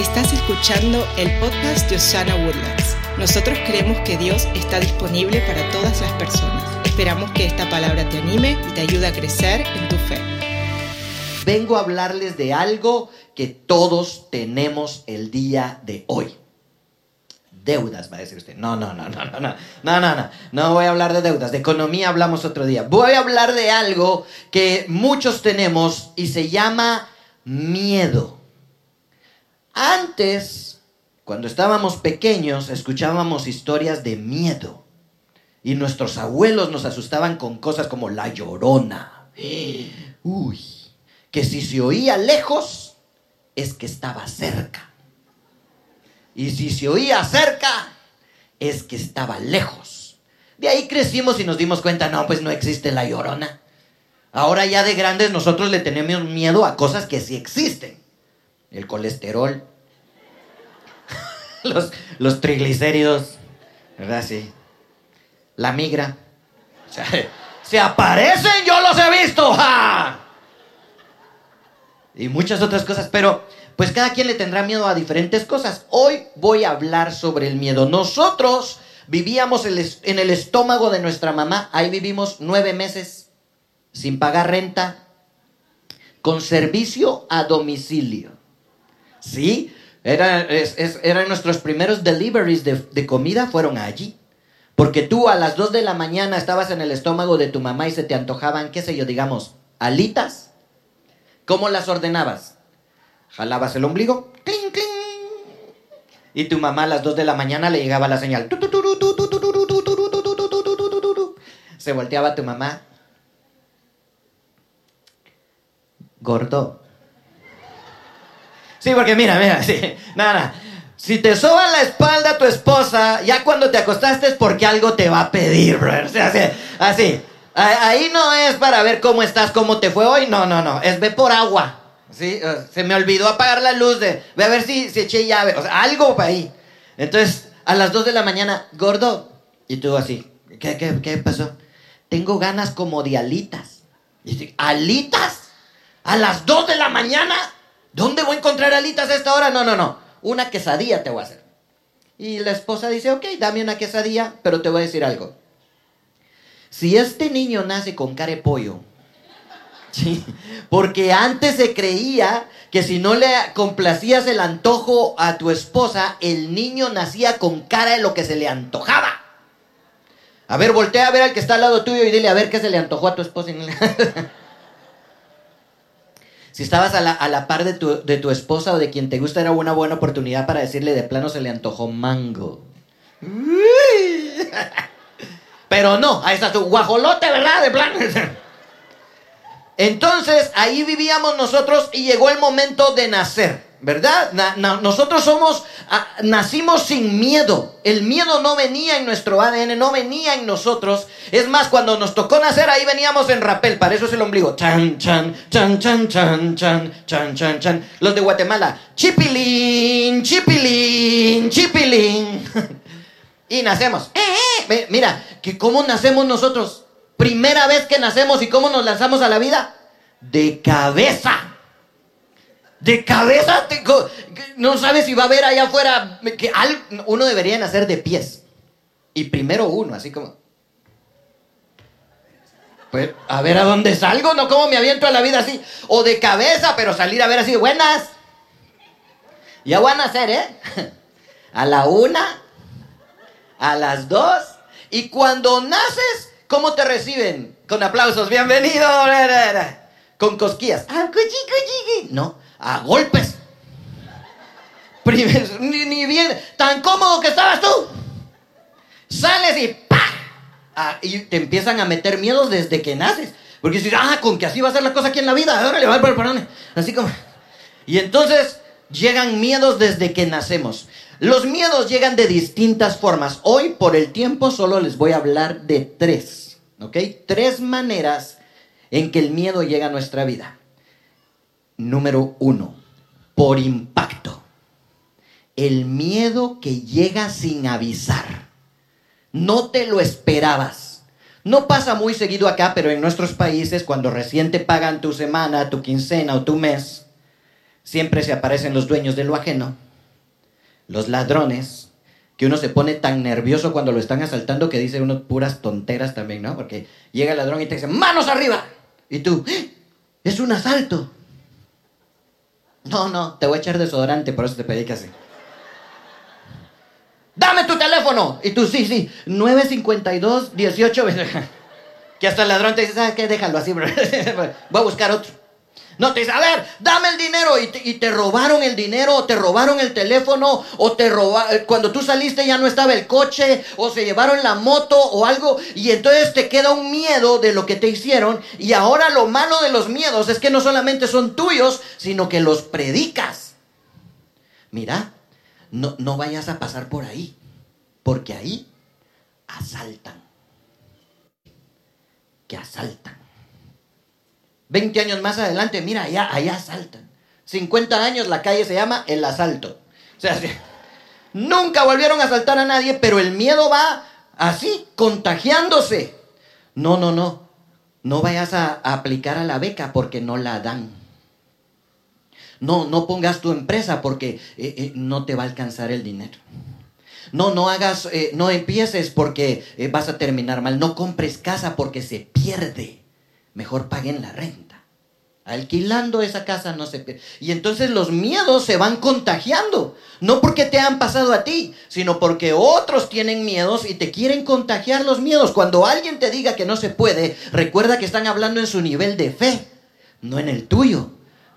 Estás escuchando el podcast de Osana Woodlands. Nosotros creemos que Dios está disponible para todas las personas. Esperamos que esta palabra te anime y te ayude a crecer en tu fe. Vengo a hablarles de algo que todos tenemos el día de hoy. Deudas, va a decir usted. No, no, no, no, no, no, no, no, no. No voy a hablar de deudas. De economía hablamos otro día. Voy a hablar de algo que muchos tenemos y se llama miedo. Antes, cuando estábamos pequeños, escuchábamos historias de miedo. Y nuestros abuelos nos asustaban con cosas como la llorona. Uy, que si se oía lejos, es que estaba cerca. Y si se oía cerca, es que estaba lejos. De ahí crecimos y nos dimos cuenta, no, pues no existe la llorona. Ahora ya de grandes nosotros le tenemos miedo a cosas que sí existen. El colesterol, los, triglicéridos, ¿verdad? Sí. La migra. O sea, se aparecen, yo los he visto. ¡ja! Y muchas otras cosas, pero pues cada quien le tendrá miedo a diferentes cosas. Hoy voy a hablar sobre el miedo. Nosotros vivíamos en el estómago de nuestra mamá, ahí vivimos nueve meses sin pagar renta, con servicio a domicilio. ¿Sí? Era, eran nuestros primeros deliveries de, de, comida, fueron allí. Porque tú a las 2 de la mañana estabas en el estómago de tu mamá y se te antojaban, qué sé yo, digamos, alitas. ¿Cómo las ordenabas? Jalabas el ombligo, clink, clink. Y tu mamá a las 2 de la mañana le llegaba la señal. Se volteaba tu mamá, gordo. Sí, porque mira, mira, sí, nada. Si te soba la espalda tu esposa, ya cuando te acostaste es porque algo te va a pedir, brother. O sea, así, así. Ahí no es para ver cómo estás, cómo te fue hoy, no, no, no. Es ve por agua. ¿sí? Se me olvidó apagar la luz de, ve a ver si, si eché llave, o sea, algo para ahí. Entonces, a las 2 de la mañana, gordo. Y tú así, ¿qué, qué, qué pasó? Tengo ganas como de alitas. Y dice, ¿alitas? ¿A las 2 de la mañana? ¿Dónde voy a encontrar alitas a esta hora? No, no, no. Una quesadilla te voy a hacer. Y la esposa dice, ok, dame una quesadilla, pero te voy a decir algo. Si este niño nace con cara de pollo, ¿sí? porque antes se creía que si no le complacías el antojo a tu esposa, el niño nacía con cara de lo que se le antojaba. A ver, voltea a ver al que está al lado tuyo y dile a ver qué se le antojó a tu esposa. Si estabas a la, par de tu, de tu, esposa o de quien te gusta, era una buena oportunidad para decirle de plano se le antojó mango. Pero no, ahí está tu guajolote, ¿verdad? De plano. Entonces, ahí vivíamos nosotros y llegó el momento de nacer. ¿Verdad? nosotros somos, ah, nacimos sin miedo. El miedo no venía en nuestro ADN, no venía en nosotros. Es más, cuando nos tocó nacer, ahí veníamos en rapel, para eso es el ombligo. Chan, chan, chan, chan, chan, chan, chan, chan, chan. Los de Guatemala, chipilín, chipilín, chipilín. y nacemos. Eh, eh. Mira, que cómo nacemos nosotros. Primera vez que nacemos y cómo nos lanzamos a la vida. De cabeza. De cabeza, no sabes si va a haber allá afuera. Que uno debería nacer de pies. Y primero uno, así como. Pues a ver a dónde salgo, no como me aviento a la vida así. O de cabeza, pero salir a ver así, buenas. Ya voy a nacer, ¿eh? A la una, a las dos. Y cuando naces, ¿cómo te reciben? Con aplausos, bienvenido. Con cosquillas. Ah, no a golpes. ni, bien, tan cómodo que estabas tú. Sales y ¡pa! Y te empiezan a meter miedos desde que naces. Porque dices, ah, con que así va a ser la cosa aquí en la vida, órale, va por Así como. Y entonces llegan miedos desde que nacemos. Los miedos llegan de distintas formas. Hoy, por el tiempo, solo les voy a hablar de tres. ¿Ok? Tres maneras en que el miedo llega a nuestra vida. Número uno, por impacto. El miedo que llega sin avisar. No te lo esperabas. No pasa muy seguido acá, pero en nuestros países, cuando recién te pagan tu semana, tu quincena o tu mes, siempre se aparecen los dueños de lo ajeno. los ladrones, que uno se pone tan nervioso cuando lo están asaltando que dice uno puras tonteras también, ¿no? Porque llega el ladrón y te dice, manos arriba. Y tú, ¡Eh! es un asalto. No, no, te voy a echar desodorante, por eso te pedí que así. Dame tu teléfono. Y tú, sí, sí, 952 18 Que hasta el ladrón te dice, ¿sabes qué? Déjalo así, bro. Voy a buscar otro. No te dice, a ver, dame el dinero y te, robaron el dinero, o te robaron el teléfono, o te robaron, eh, cuando tú saliste ya no estaba el coche, o se llevaron la moto o algo, y entonces te queda un miedo de lo que te hicieron, y ahora lo malo de los miedos es que no solamente son tuyos, sino que los predicas. Mira, no, no vayas a pasar por ahí, porque ahí asaltan. Que asaltan. 20 años más adelante, mira, allá, allá asaltan. 50 años la calle se llama el asalto. O sea, nunca volvieron a asaltar a nadie, pero el miedo va así, contagiándose. No, no, no. No vayas a, aplicar a la beca porque no la dan. No, no pongas tu empresa porque eh, eh, no te va a alcanzar el dinero. No, no hagas, eh, no empieces porque vas a terminar mal. No compres casa porque se pierde mejor paguen la renta. Alquilando esa casa no se pierde. Y entonces los miedos se van contagiando. No porque te han pasado a ti, sino porque otros tienen miedos y te quieren contagiar los miedos. Cuando alguien te diga que no se puede, recuerda que están hablando en su nivel de fe, no en el tuyo.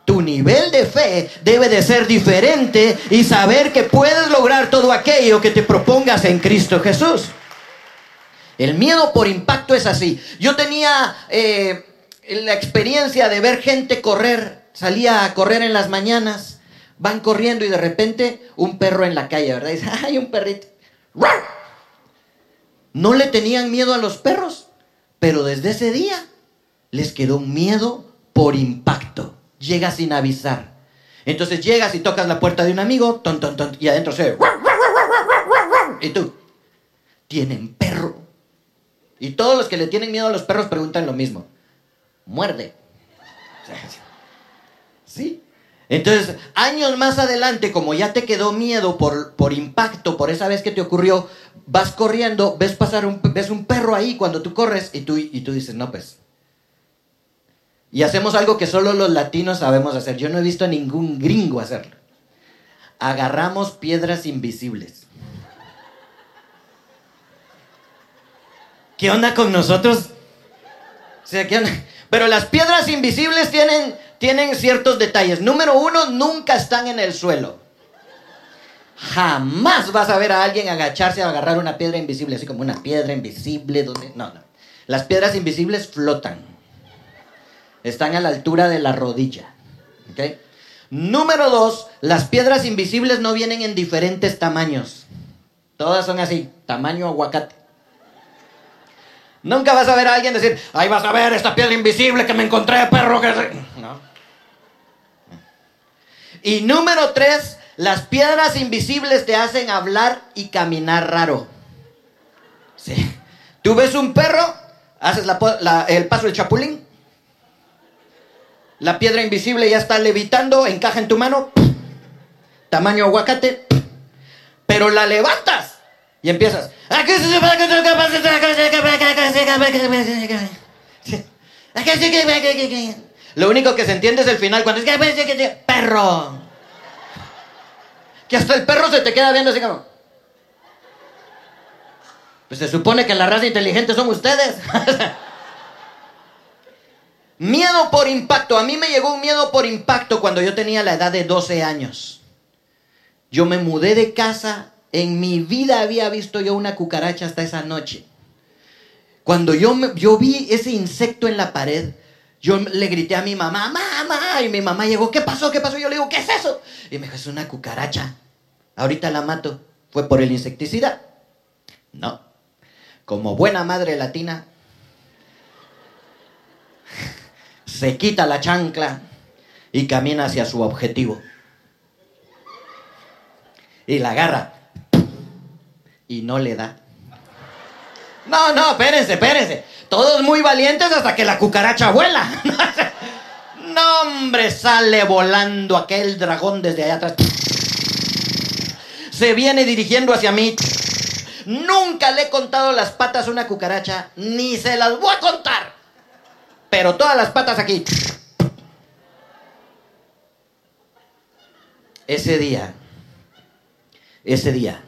Tu nivel de fe debe de ser diferente y saber que puedes lograr todo aquello que te propongas en Cristo Jesús. El miedo por impacto es así. Yo tenía eh, la experiencia de ver gente correr, salía a correr en las mañanas, van corriendo y de repente un perro en la calle, ¿verdad? dice, ¡ay, un perrito! No le tenían miedo a los perros, pero desde ese día les quedó miedo por impacto. Llega sin avisar. Entonces llegas y tocas la puerta de un amigo, ton, ton, ton, y adentro se... Y tú, tienen perro. Y todos los que le tienen miedo a los perros preguntan lo mismo. Muerde. ¿Sí? Entonces, años más adelante, como ya te quedó miedo por, por impacto, por esa vez que te ocurrió, vas corriendo, ves pasar un, ves un perro ahí cuando tú corres y tú, y tú dices, no, pues. Y hacemos algo que solo los latinos sabemos hacer. Yo no he visto a ningún gringo hacerlo. Agarramos piedras invisibles. ¿Qué onda con nosotros? Pero las piedras invisibles tienen, tienen ciertos detalles. Número uno, nunca están en el suelo. Jamás vas a ver a alguien agacharse a agarrar una piedra invisible, así como una piedra invisible. Donde... No, no. Las piedras invisibles flotan. Están a la altura de la rodilla. Número dos, las piedras invisibles no vienen en diferentes tamaños. Todas son así, tamaño aguacate. Nunca vas a ver a alguien decir, ahí vas a ver esta piedra invisible que me encontré, perro. Que... No. Y número tres, las piedras invisibles te hacen hablar y caminar raro. Sí. Tú ves un perro, haces el paso del chapulín. La piedra invisible ya está levitando, encaja en tu mano. Tamaño aguacate. Pero la levantas y empiezas. Lo único que se entiende es el final cuando es perro. Que hasta el perro se te queda viendo así como. Pues se supone que la raza inteligente son ustedes. miedo por impacto. A mí me llegó un miedo por impacto cuando yo tenía la edad de 12 años. Yo me mudé de casa en mi vida había visto yo una cucaracha hasta esa noche. Cuando yo, yo vi ese insecto en la pared, yo le grité a mi mamá, mamá, y mi mamá llegó, ¿qué pasó? ¿Qué pasó? Yo le digo, ¿qué es eso? Y me dijo, es una cucaracha. Ahorita la mato. ¿Fue por el insecticida? No. Como buena madre latina, se quita la chancla y camina hacia su objetivo. Y la agarra y no le da. No, no, espérense, espérense. Todos muy valientes hasta que la cucaracha vuela. no, hombre, sale volando aquel dragón desde allá atrás. se viene dirigiendo hacia mí. Nunca le he contado las patas a una cucaracha, ni se las voy a contar. Pero todas las patas aquí. Ese día, ese día,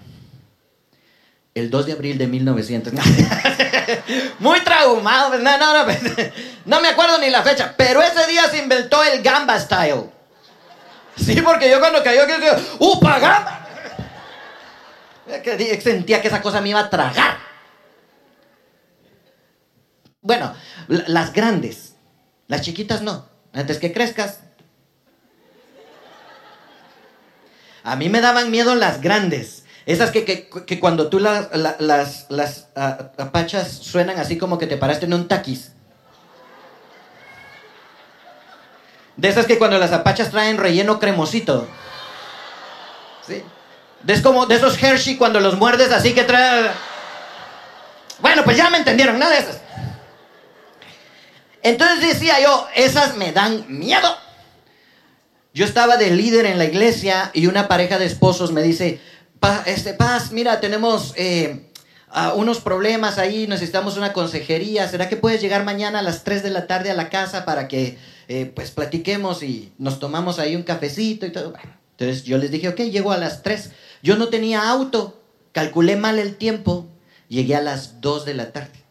el 2 de abril de 1900. Muy traumado. No, no, no. No me acuerdo ni la fecha. Pero ese día se inventó el Gamba Style. Sí, porque yo cuando cayó, que ¡Upa, Gamba! Sentía que esa cosa me iba a tragar. Bueno, las grandes. Las chiquitas no. Antes que crezcas. A mí me daban miedo las grandes. Esas que, cuando tú las, las, las apachas suenan así como que te paraste en un taquis. De esas que cuando las apachas traen relleno cremosito. ¿Sí? Es como de esos Hershey cuando los muerdes así que trae... Bueno, pues ya me entendieron, nada de esas. Entonces decía yo, esas me dan miedo. Yo estaba de líder en la iglesia y una pareja de esposos me dice, este, Paz, mira, tenemos eh, unos problemas ahí, necesitamos una consejería. ¿Será que puedes llegar mañana a las 3 de la tarde a la casa para que eh, pues platiquemos y nos tomamos ahí un cafecito y todo? entonces yo les dije, ok, llego a las 3. Yo no tenía auto, calculé mal el tiempo, llegué a las 2 de la tarde.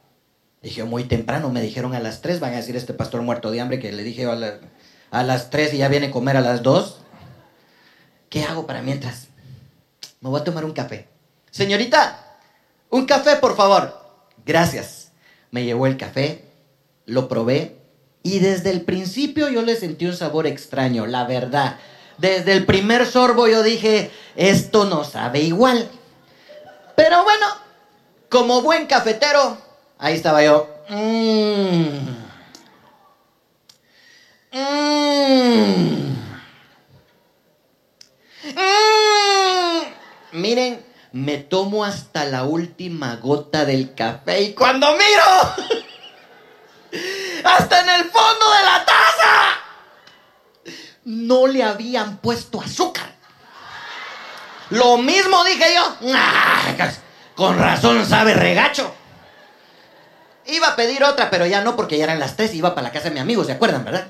Dije, muy temprano, me dijeron a las 3, van a decir este pastor muerto de hambre que le dije a, a las 3 y ya viene a comer a las 2. ¿Qué hago para mientras? Me voy a tomar un café. Señorita, un café, por favor. Gracias. Me llevó el café, lo probé y desde el principio yo le sentí un sabor extraño, la verdad. Desde el primer sorbo yo dije, esto no sabe igual. Pero bueno, como buen cafetero, ahí estaba yo. Mmm. Mmm. Miren, me tomo hasta la última gota del café y cuando miro, hasta en el fondo de la taza, no le habían puesto azúcar. Lo mismo dije yo. con razón sabe regacho. Iba a pedir otra, pero ya no porque ya eran las tres y iba para la casa de mi amigo, ¿se acuerdan, verdad?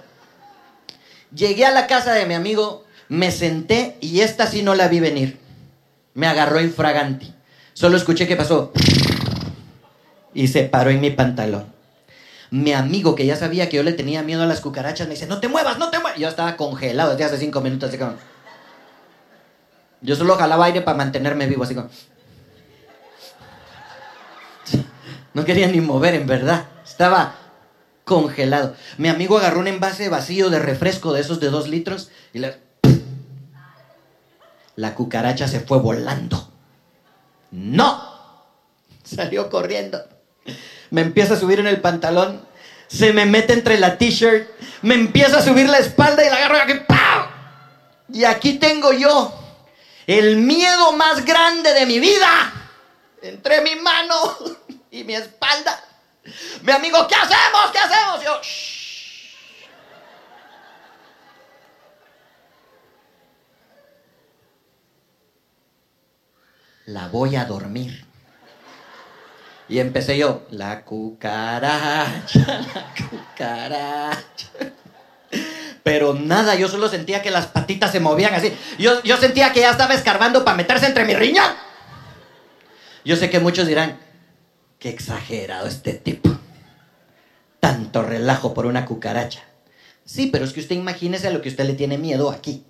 Llegué a la casa de mi amigo, me senté y esta sí no la vi venir me agarró infraganti. Solo escuché que pasó y se paró en mi pantalón. Mi amigo, que ya sabía que yo le tenía miedo a las cucarachas, me dice, no te muevas, no te muevas. Yo estaba congelado desde hace cinco minutos. Así como... Yo solo jalaba aire para mantenerme vivo, así como... No quería ni mover, en verdad. Estaba congelado. Mi amigo agarró un envase vacío de refresco de esos de dos litros y le la cucaracha se fue volando. ¡No! Salió corriendo. Me empieza a subir en el pantalón. Se me mete entre la t-shirt. Me empieza a subir la espalda y la agarro y aquí. ¡pau! Y aquí tengo yo el miedo más grande de mi vida. Entre mi mano y mi espalda. Mi amigo, ¿qué hacemos? ¿Qué hacemos? Yo, la voy a dormir. Y empecé yo, la cucaracha, la cucaracha. Pero nada, yo solo sentía que las patitas se movían así. Yo, yo sentía que ya estaba escarbando para meterse entre mi riñón. Yo sé que muchos dirán, qué exagerado este tipo. Tanto relajo por una cucaracha. Sí, pero es que usted imagínese a lo que usted le tiene miedo aquí.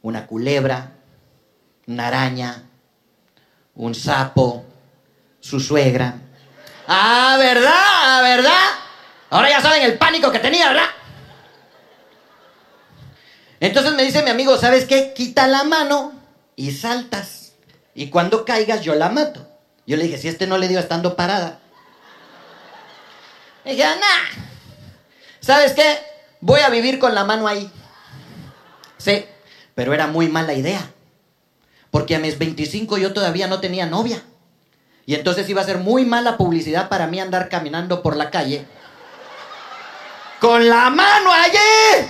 Una culebra, una araña, un sapo, su suegra. Ah, ¿verdad? ¿Verdad? Ahora ya saben el pánico que tenía, ¿verdad? Entonces me dice mi amigo, ¿sabes qué? Quita la mano y saltas. Y cuando caigas yo la mato. Yo le dije, si este no le dio estando parada. Y dije, nah. ¿Sabes qué? Voy a vivir con la mano ahí. Sí, pero era muy mala idea. Porque a mis 25 yo todavía no tenía novia. Y entonces iba a ser muy mala publicidad para mí andar caminando por la calle. Con la mano allí.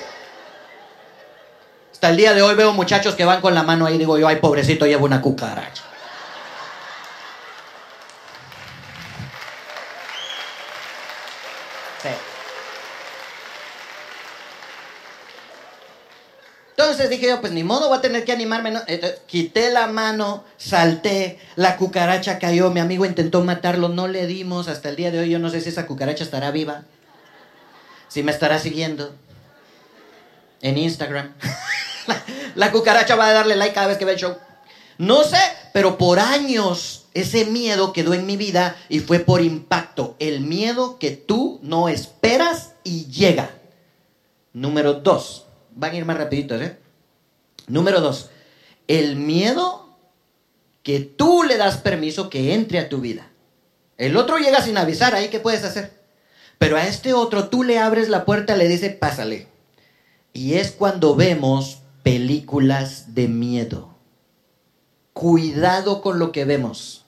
Hasta el día de hoy veo muchachos que van con la mano ahí, digo yo, ay, pobrecito, llevo una cucaracha. Sí. Entonces dije yo, pues ni modo, voy a tener que animarme. ¿no? Entonces, quité la mano, salté, la cucaracha cayó, mi amigo intentó matarlo, no le dimos. Hasta el día de hoy yo no sé si esa cucaracha estará viva, si me estará siguiendo en Instagram. la cucaracha va a darle like cada vez que ve el show. No sé, pero por años ese miedo quedó en mi vida y fue por impacto. El miedo que tú no esperas y llega. Número dos. Van a ir más rapiditos, ¿eh? Número dos. El miedo que tú le das permiso que entre a tu vida. El otro llega sin avisar, ahí qué puedes hacer. Pero a este otro tú le abres la puerta, le dices, pásale. Y es cuando vemos películas de miedo. Cuidado con lo que vemos.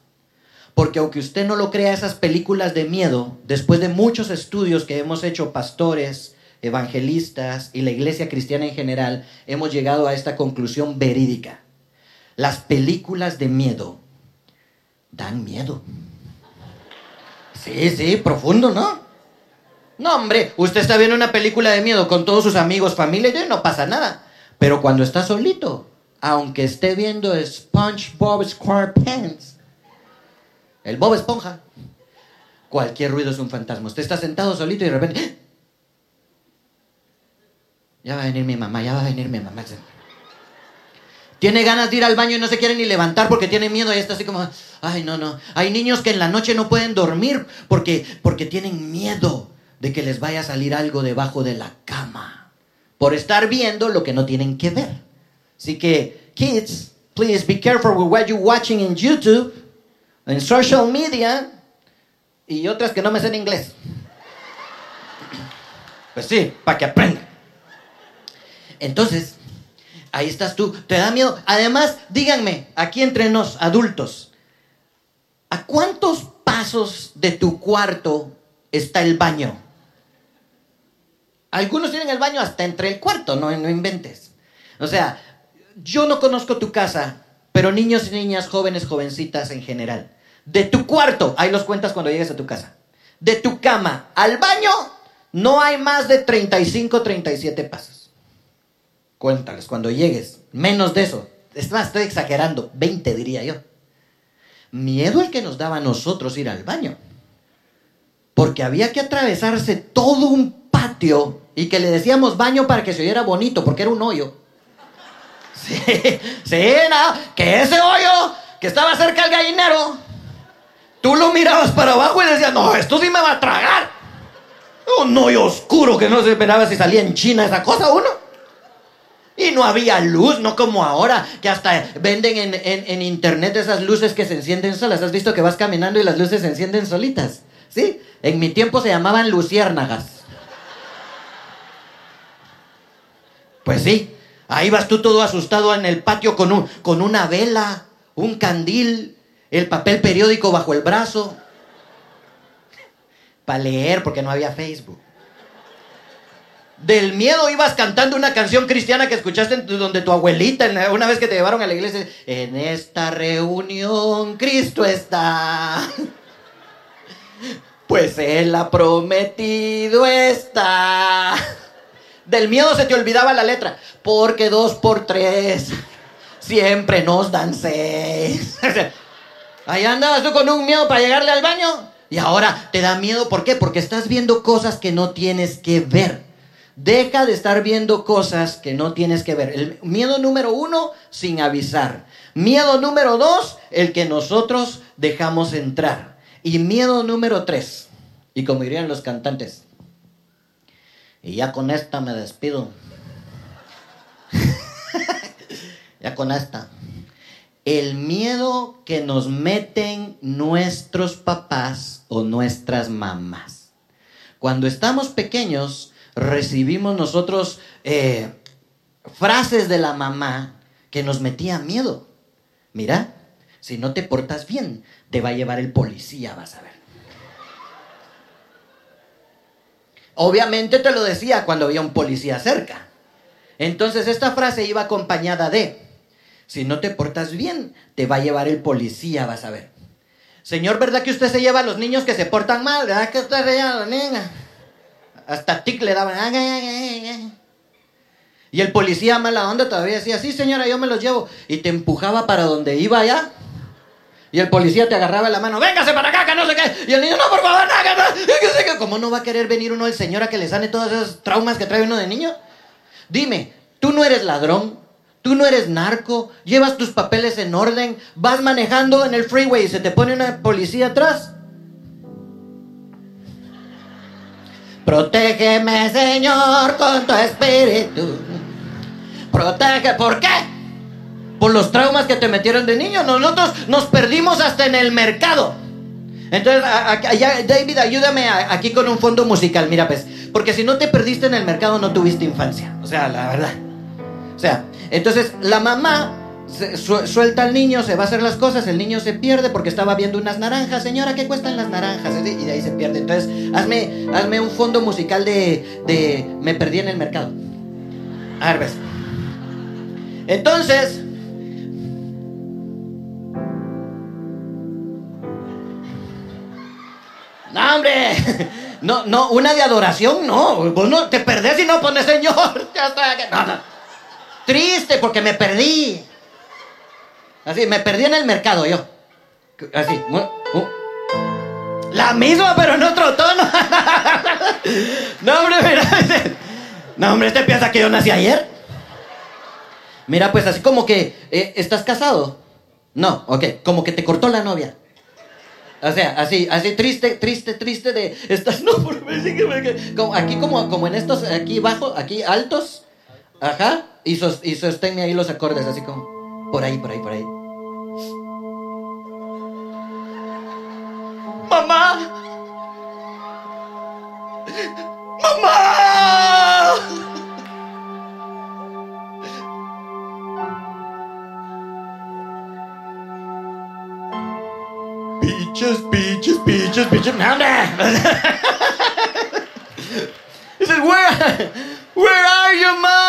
Porque aunque usted no lo crea, esas películas de miedo, después de muchos estudios que hemos hecho pastores, evangelistas y la iglesia cristiana en general, hemos llegado a esta conclusión verídica. Las películas de miedo dan miedo. Sí, sí, profundo, ¿no? No, hombre, usted está viendo una película de miedo con todos sus amigos, familia y no pasa nada. Pero cuando está solito, aunque esté viendo SpongeBob SquarePants, el Bob Esponja, cualquier ruido es un fantasma. Usted está sentado solito y de repente. Ya va a venir mi mamá, ya va a venir mi mamá. Tiene ganas de ir al baño y no se quiere ni levantar porque tiene miedo y está así como, ay, no, no. Hay niños que en la noche no pueden dormir porque, porque tienen miedo de que les vaya a salir algo debajo de la cama por estar viendo lo que no tienen que ver. Así que, kids, please be careful with what you're watching in YouTube, en social media y otras que no me en inglés. Pues sí, para que aprendan. Entonces, ahí estás tú. ¿Te da miedo? Además, díganme, aquí entre nos, adultos, ¿a cuántos pasos de tu cuarto está el baño? Algunos tienen el baño hasta entre el cuarto, no, no inventes. O sea, yo no conozco tu casa, pero niños y niñas, jóvenes, jovencitas en general. De tu cuarto, ahí los cuentas cuando llegues a tu casa. De tu cama al baño, no hay más de 35, 37 pasos. Cuéntales cuando llegues. Menos de eso. Es estoy exagerando. 20 diría yo. Miedo el que nos daba a nosotros ir al baño. Porque había que atravesarse todo un patio y que le decíamos baño para que se oyera bonito, porque era un hoyo. Sí, sí, que ese hoyo que estaba cerca del gallinero, tú lo mirabas para abajo y decías, no, esto sí me va a tragar. Un hoyo oscuro que no se esperaba si salía en China esa cosa uno. Y no había luz, no como ahora, que hasta venden en, en, internet esas luces que se encienden solas. ¿Has visto que vas caminando y las luces se encienden solitas? ¿Sí? En mi tiempo se llamaban luciérnagas. Pues sí, ahí vas tú todo asustado en el patio con, un, con una vela, un candil, el papel periódico bajo el brazo. Para leer, porque no había Facebook. Del miedo ibas cantando una canción cristiana que escuchaste donde tu abuelita, una vez que te llevaron a la iglesia, en esta reunión Cristo está. Pues Él ha prometido está. Del miedo se te olvidaba la letra. Porque dos por tres siempre nos dan seis. Ahí andabas tú con un miedo para llegarle al baño. Y ahora te da miedo. ¿Por qué? Porque estás viendo cosas que no tienes que ver. Deja de estar viendo cosas que no tienes que ver. El miedo número uno, sin avisar. Miedo número dos, el que nosotros dejamos entrar. Y miedo número tres, y como dirían los cantantes, y ya con esta me despido. ya con esta. El miedo que nos meten nuestros papás o nuestras mamás. Cuando estamos pequeños, recibimos nosotros eh, frases de la mamá que nos metían miedo. Mira, si no te portas bien, te va a llevar el policía, vas a ver. Obviamente te lo decía cuando había un policía cerca. Entonces esta frase iba acompañada de, si no te portas bien, te va a llevar el policía, vas a ver. Señor, ¿verdad que usted se lleva a los niños que se portan mal? ¿Verdad que usted se lleva a? Hasta tic le daban. Y el policía mala onda todavía decía, sí señora, yo me los llevo. Y te empujaba para donde iba allá. Y el policía te agarraba la mano, véngase para acá, que no sé qué. Y el niño, no, por favor, no, no. ¿Cómo no va a querer venir uno del señor a que le sane todos esos traumas que trae uno de niño? Dime, tú no eres ladrón, tú no eres narco, llevas tus papeles en orden, vas manejando en el freeway y se te pone una policía atrás. Protégeme, Señor, con tu espíritu. Protege, ¿por qué? Por los traumas que te metieron de niño. Nosotros nos perdimos hasta en el mercado. Entonces, David, ayúdame aquí con un fondo musical. Mira, pues, porque si no te perdiste en el mercado, no tuviste infancia. O sea, la verdad. O sea, entonces la mamá suelta al niño, se va a hacer las cosas, el niño se pierde porque estaba viendo unas naranjas. Señora, ¿qué cuestan las naranjas? Y de ahí se pierde. Entonces, hazme, hazme un fondo musical de, de Me perdí en el mercado. A ver. Entonces, No, hombre. No, no, una de adoración, no. Vos no te perdés y no pones Señor. Ya está. No. Triste porque me perdí. Así, me perdí en el mercado yo. Así. La misma, pero en otro tono. no, hombre, mira. No, hombre, ¿este piensa que yo nací ayer? Mira, pues así como que, eh, ¿estás casado? No, ok, como que te cortó la novia. O sea, así, así triste, triste, triste de estás no por como aquí como como en estos aquí bajo, aquí altos. Ajá, y, sos, y sosténme ahí los acordes así como por ahí, por ahí, por ahí. Mamá. Mamá. Peaches, peaches, peaches, peaches. Dices, where, where are you, mom?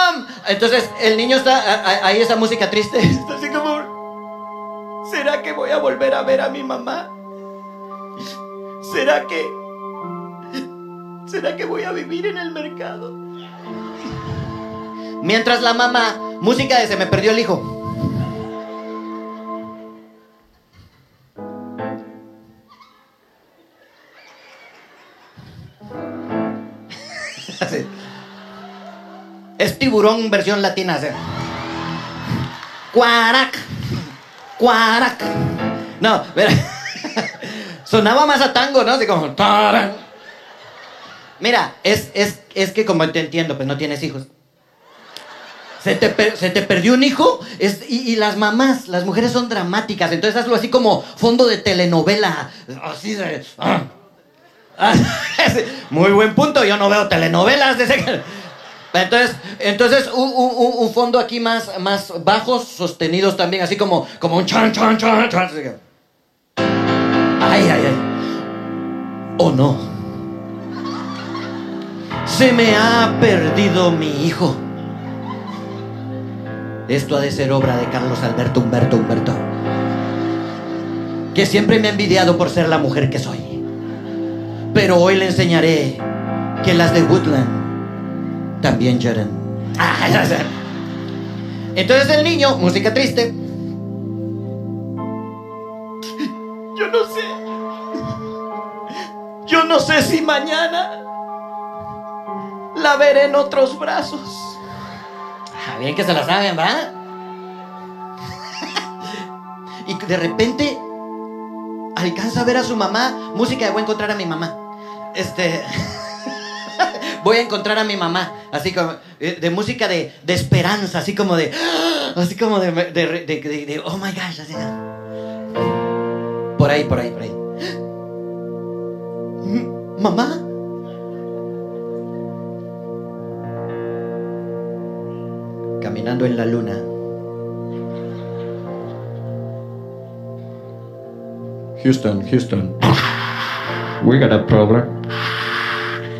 Entonces el niño está ahí esa música triste. Está así como, ¿será que voy a volver a ver a mi mamá? ¿Será que, será que voy a vivir en el mercado? Mientras la mamá, música de se me perdió el hijo. Es tiburón versión latina. Cuarac. Cuarac. No, mira. Sonaba más a tango, ¿no? Así como. Mira, es, es, es que como te entiendo, pues no tienes hijos. Se te, perdió un hijo y, las mamás, las mujeres son dramáticas. Entonces hazlo así como fondo de telenovela. Así de. Ah. Muy buen punto, yo no veo telenovelas. Entonces, entonces un, fondo aquí más, más bajos, sostenidos también, así como, como un chan, chan, chan, chan. Ay, ay, ay. ¿O no? Se me ha perdido mi hijo. Esto ha de ser obra de Carlos Alberto Humberto Humberto. Que siempre me ha envidiado por ser la mujer que soy. Pero hoy le enseñaré que las de Woodland también lloran. Entonces el niño, música triste. Yo no sé. Yo no sé si mañana la veré en otros brazos. Ah, bien que se la saben, ¿va? y de repente alcanza a ver a su mamá. Música de voy a encontrar a mi mamá este, voy a encontrar a mi mamá, así como, eh, de, música de, esperanza, así como de, así como de, de, oh my gosh, así. Por ahí, por ahí, por ahí. ¿Mamá? Caminando en la luna. Houston, Houston. We got a problem.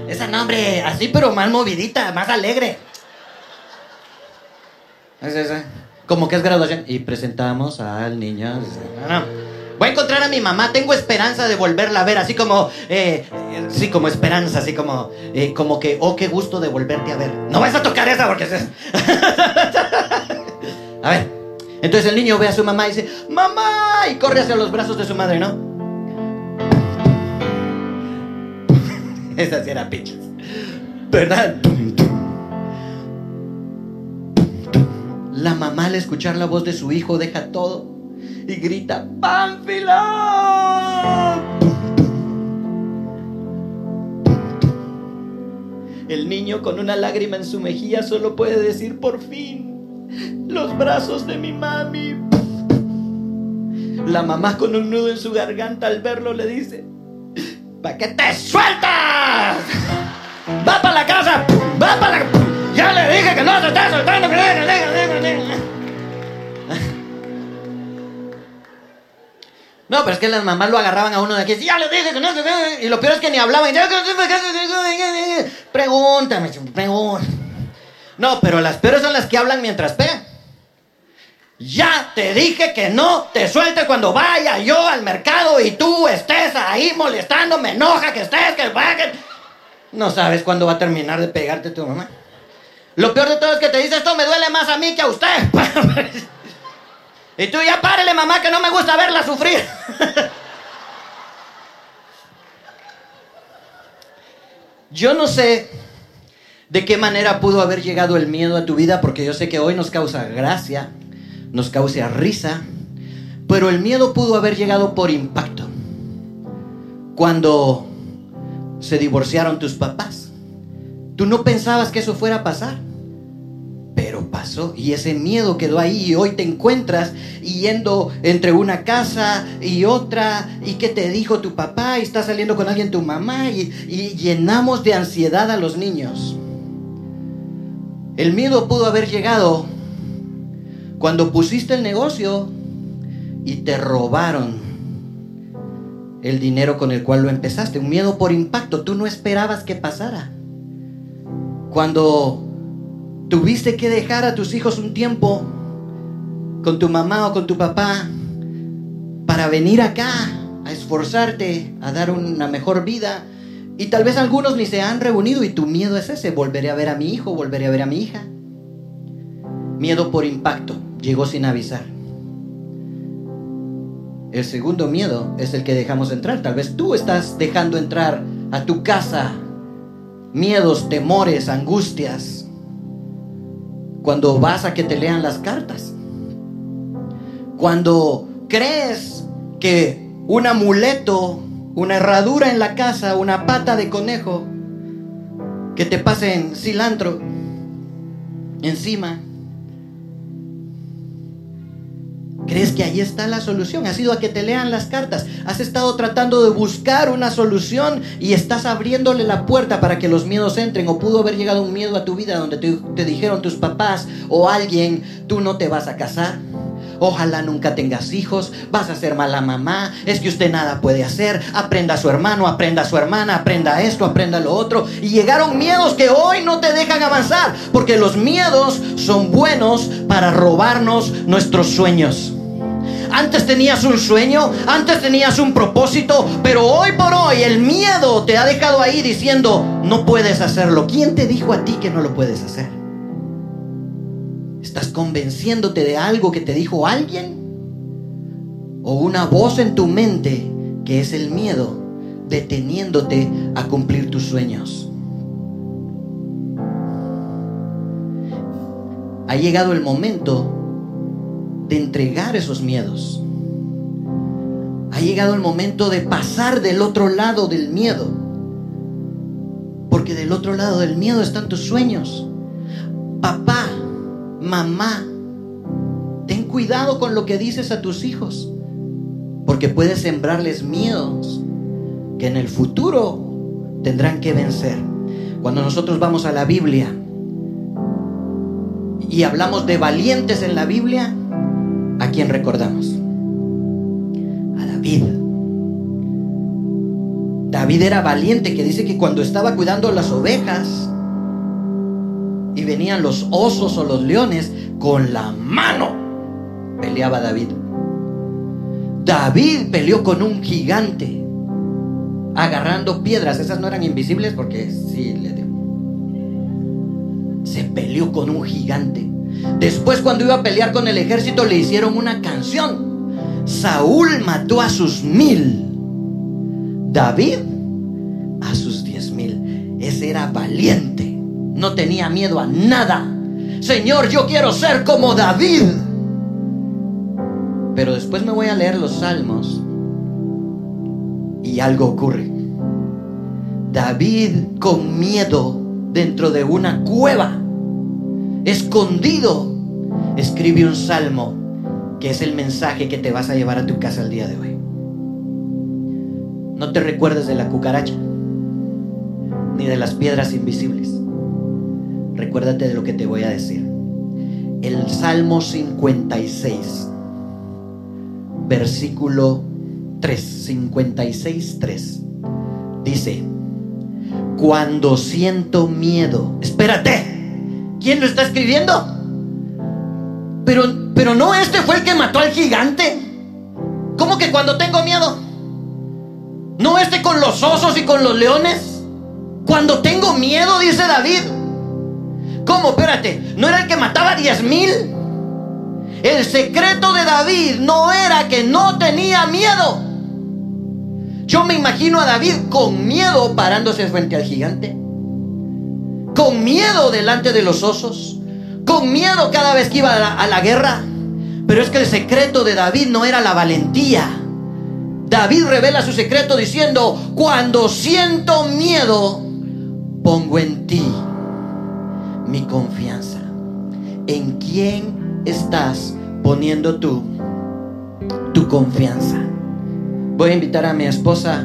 Esa nombre, así pero más movidita, más alegre. Es esa. Como que es graduación. Y presentamos al niño. No, no. Voy a encontrar a mi mamá, tengo esperanza de volverla a ver, así como, eh, eh, sí, como esperanza, así como, eh, como que, oh, qué gusto de volverte a ver. No vas a tocar esa porque es... a ver, entonces el niño ve a su mamá y dice, mamá, y corre hacia los brazos de su madre, ¿no? Esa sí era pichas. ¿Verdad? La mamá al escuchar la voz de su hijo deja todo y grita, ¡Pánfilo! El niño con una lágrima en su mejilla solo puede decir por fin, los brazos de mi mami. La mamá con un nudo en su garganta al verlo le dice, ¿para qué te sueltas? Va para la casa, va para la... Ya le dije que no se está soltando. No, pero es que las mamás lo agarraban a uno de aquí. Ya le dije que no se Y lo peor es que ni hablaban. Pregúntame, pregúntame. No, pero las peores son las que hablan mientras pegan. Ya te dije que no te sueltes cuando vaya yo al mercado y tú estés ahí molestando. Me enoja que estés, que vaya. No sabes cuándo va a terminar de pegarte tu mamá. Lo peor de todo es que te dice esto me duele más a mí que a usted. y tú ya párele, mamá, que no me gusta verla sufrir. yo no sé de qué manera pudo haber llegado el miedo a tu vida, porque yo sé que hoy nos causa gracia, nos causa risa, pero el miedo pudo haber llegado por impacto. Cuando se divorciaron tus papás, tú no pensabas que eso fuera a pasar pero pasó y ese miedo quedó ahí y hoy te encuentras yendo entre una casa y otra y qué te dijo tu papá y está saliendo con alguien tu mamá y, y llenamos de ansiedad a los niños. El miedo pudo haber llegado cuando pusiste el negocio y te robaron el dinero con el cual lo empezaste. Un miedo por impacto. Tú no esperabas que pasara. Cuando tuviste que dejar a tus hijos un tiempo con tu mamá o con tu papá para venir acá a esforzarte, a dar una mejor vida. Y tal vez algunos ni se han reunido y tu miedo es ese, volveré a ver a mi hijo, volveré a ver a mi hija. Miedo por impacto, llegó sin avisar. El segundo miedo es el que dejamos entrar. Tal vez tú estás dejando entrar a tu casa miedos, temores, angustias, cuando vas a que te lean las cartas. Cuando crees que un amuleto, una herradura en la casa, una pata de conejo, que te pasen cilantro encima, ¿Crees que ahí está la solución? Has ido a que te lean las cartas. Has estado tratando de buscar una solución y estás abriéndole la puerta para que los miedos entren. O pudo haber llegado un miedo a tu vida donde te, te dijeron tus papás o alguien, tú no te vas a casar. Ojalá nunca tengas hijos, vas a ser mala mamá, es que usted nada puede hacer, aprenda a su hermano, aprenda a su hermana, aprenda esto, aprenda lo otro. Y llegaron miedos que hoy no te dejan avanzar, porque los miedos son buenos para robarnos nuestros sueños. Antes tenías un sueño, antes tenías un propósito, pero hoy por hoy el miedo te ha dejado ahí diciendo, no puedes hacerlo. ¿Quién te dijo a ti que no lo puedes hacer? ¿Estás convenciéndote de algo que te dijo alguien? ¿O una voz en tu mente que es el miedo deteniéndote a cumplir tus sueños? Ha llegado el momento de entregar esos miedos. Ha llegado el momento de pasar del otro lado del miedo. Porque del otro lado del miedo están tus sueños. Papá, mamá, ten cuidado con lo que dices a tus hijos. Porque puedes sembrarles miedos que en el futuro tendrán que vencer. Cuando nosotros vamos a la Biblia y hablamos de valientes en la Biblia, ¿a quién recordamos? A David. David era valiente, que dice que cuando estaba cuidando las ovejas, y venían los osos o los leones, con la mano peleaba David. David peleó con un gigante, agarrando piedras. Esas no eran invisibles porque sí le dio. Se peleó con un gigante. Después cuando iba a pelear con el ejército le hicieron una canción. Saúl mató a sus mil. David a sus diez mil. Ese era valiente. No tenía miedo a nada. Señor, yo quiero ser como David. Pero después me voy a leer los salmos y algo ocurre. David con miedo dentro de una cueva, escondido, escribe un salmo que es el mensaje que te vas a llevar a tu casa el día de hoy. No te recuerdes de la cucaracha, ni de las piedras invisibles. Recuérdate de lo que te voy a decir. El Salmo 56 versículo 3, 56, 3. Dice, cuando siento miedo, espérate, ¿quién lo está escribiendo? Pero, pero no este fue el que mató al gigante. ¿Cómo que cuando tengo miedo? ¿No este con los osos y con los leones? Cuando tengo miedo, dice David. ¿Cómo? Espérate, ¿no era el que mataba diez mil? El secreto de David no era que no tenía miedo. Yo me imagino a David con miedo parándose frente al gigante. Con miedo delante de los osos. Con miedo cada vez que iba a la, guerra. Pero es que el secreto de David no era la valentía. David revela su secreto diciendo, cuando siento miedo, pongo en ti mi confianza. ¿En quién estás poniendo tú tu confianza? Voy a invitar a mi esposa,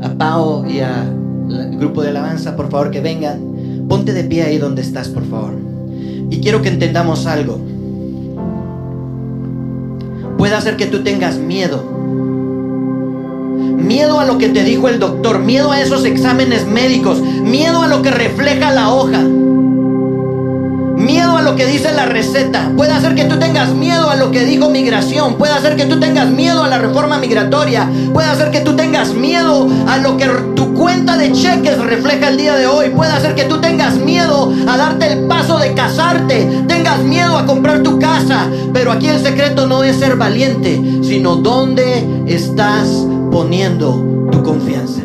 a Pau y al grupo de alabanza, por favor, que vengan. Ponte de pie ahí donde estás, por favor. Y quiero que entendamos algo. Puede hacer que tú tengas miedo. Miedo a lo que te dijo el doctor, miedo a esos exámenes médicos, miedo a lo que refleja la hoja. Lo que dice la receta. Puede hacer que tú tengas miedo a lo que dijo migración. Puede hacer que tú tengas miedo a la reforma migratoria. Puede hacer que tú tengas miedo a lo que tu cuenta de cheques refleja el día de hoy. Puede hacer que tú tengas miedo a darte el paso de casarte. Tengas miedo a comprar tu casa. Pero aquí el secreto no es ser valiente, sino dónde estás poniendo tu confianza.